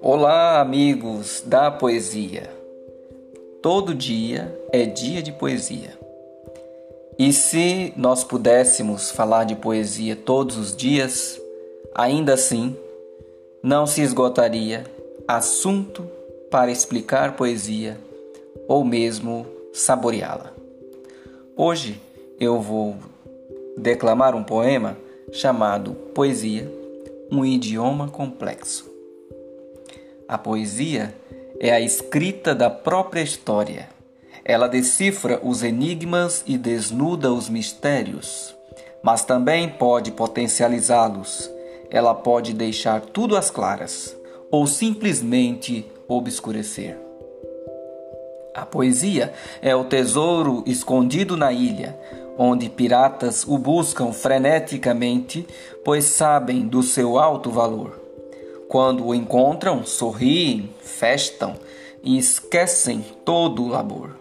Olá, amigos da poesia. Todo dia é dia de poesia. E se nós pudéssemos falar de poesia todos os dias, ainda assim não se esgotaria assunto para explicar poesia ou mesmo saboreá-la. Hoje eu vou declamar um poema chamado Poesia, um idioma complexo. A poesia é a escrita da própria história. Ela decifra os enigmas e desnuda os mistérios, mas também pode potencializá-los. Ela pode deixar tudo às claras ou simplesmente obscurecer. A poesia é o tesouro escondido na ilha, onde piratas o buscam freneticamente, pois sabem do seu alto valor. Quando o encontram, sorriem, festam e esquecem todo o labor.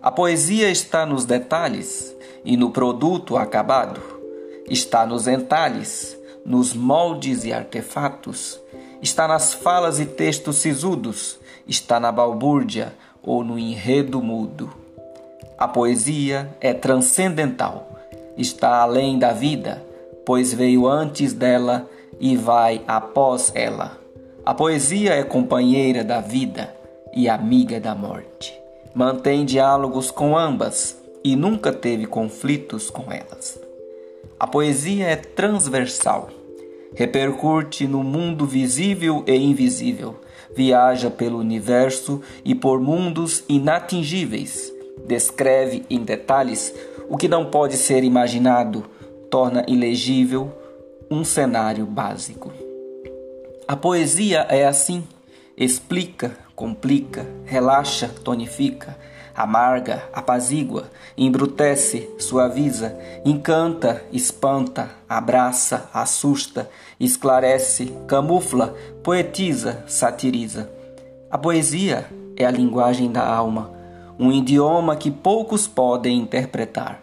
A poesia está nos detalhes e no produto acabado. Está nos entalhes, nos moldes e artefatos. Está nas falas e textos sisudos. Está na balbúrdia ou no enredo mudo. A poesia é transcendental. Está além da vida, pois veio antes dela e vai após ela. A poesia é companheira da vida e amiga da morte. Mantém diálogos com ambas e nunca teve conflitos com elas. A poesia é transversal. Repercute no mundo visível e invisível, viaja pelo universo e por mundos inatingíveis, descreve em detalhes o que não pode ser imaginado, torna ilegível um cenário básico. A poesia é assim: explica, complica, relaxa, tonifica, amarga, apazigua, embrutece, suaviza, encanta, espanta, abraça, assusta, esclarece, camufla, poetiza, satiriza. A poesia é a linguagem da alma, um idioma que poucos podem interpretar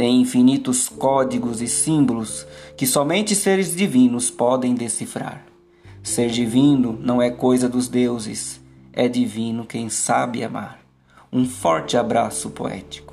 tem infinitos códigos e símbolos que somente seres divinos podem decifrar. Ser divino não é coisa dos deuses, é divino quem sabe amar. Um forte abraço poético.